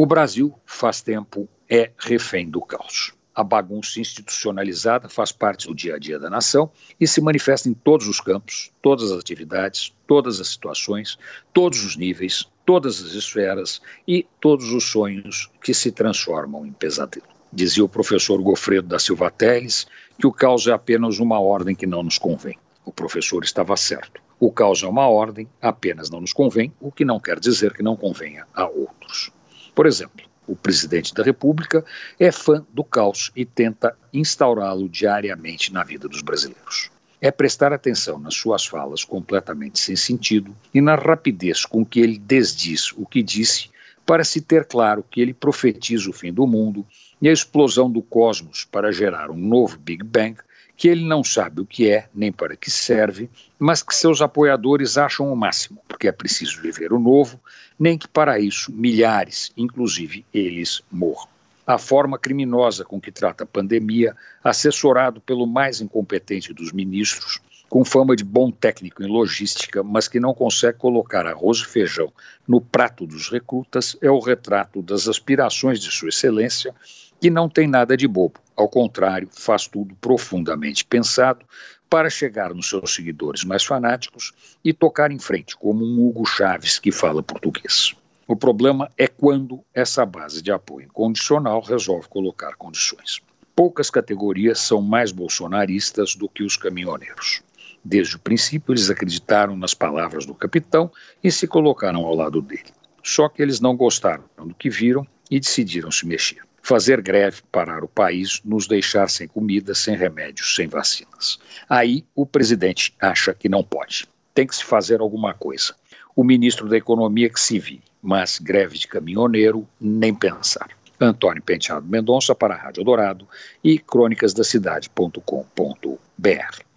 O Brasil, faz tempo, é refém do caos. A bagunça institucionalizada faz parte do dia a dia da nação e se manifesta em todos os campos, todas as atividades, todas as situações, todos os níveis, todas as esferas e todos os sonhos que se transformam em pesadelo. Dizia o professor Gofredo da Silva Teles que o caos é apenas uma ordem que não nos convém. O professor estava certo. O caos é uma ordem, apenas não nos convém, o que não quer dizer que não convenha a outros. Por exemplo, o presidente da República é fã do caos e tenta instaurá-lo diariamente na vida dos brasileiros. É prestar atenção nas suas falas completamente sem sentido e na rapidez com que ele desdiz o que disse para se ter claro que ele profetiza o fim do mundo e a explosão do cosmos para gerar um novo Big Bang que ele não sabe o que é nem para que serve, mas que seus apoiadores acham o máximo, porque é preciso viver o novo, nem que para isso milhares, inclusive eles, morram. A forma criminosa com que trata a pandemia, assessorado pelo mais incompetente dos ministros, com fama de bom técnico em logística, mas que não consegue colocar arroz e feijão no prato dos recrutas, é o retrato das aspirações de Sua Excelência que não tem nada de bobo. Ao contrário, faz tudo profundamente pensado para chegar nos seus seguidores mais fanáticos e tocar em frente, como um Hugo Chaves que fala português. O problema é quando essa base de apoio incondicional resolve colocar condições. Poucas categorias são mais bolsonaristas do que os caminhoneiros. Desde o princípio, eles acreditaram nas palavras do capitão e se colocaram ao lado dele. Só que eles não gostaram do que viram e decidiram se mexer fazer greve, parar o país, nos deixar sem comida, sem remédios, sem vacinas. Aí o presidente acha que não pode. Tem que se fazer alguma coisa. O ministro da Economia que se vire, mas greve de caminhoneiro, nem pensar. Antônio Penteado Mendonça para a Rádio Dourado e crônicasdacidade.com.br.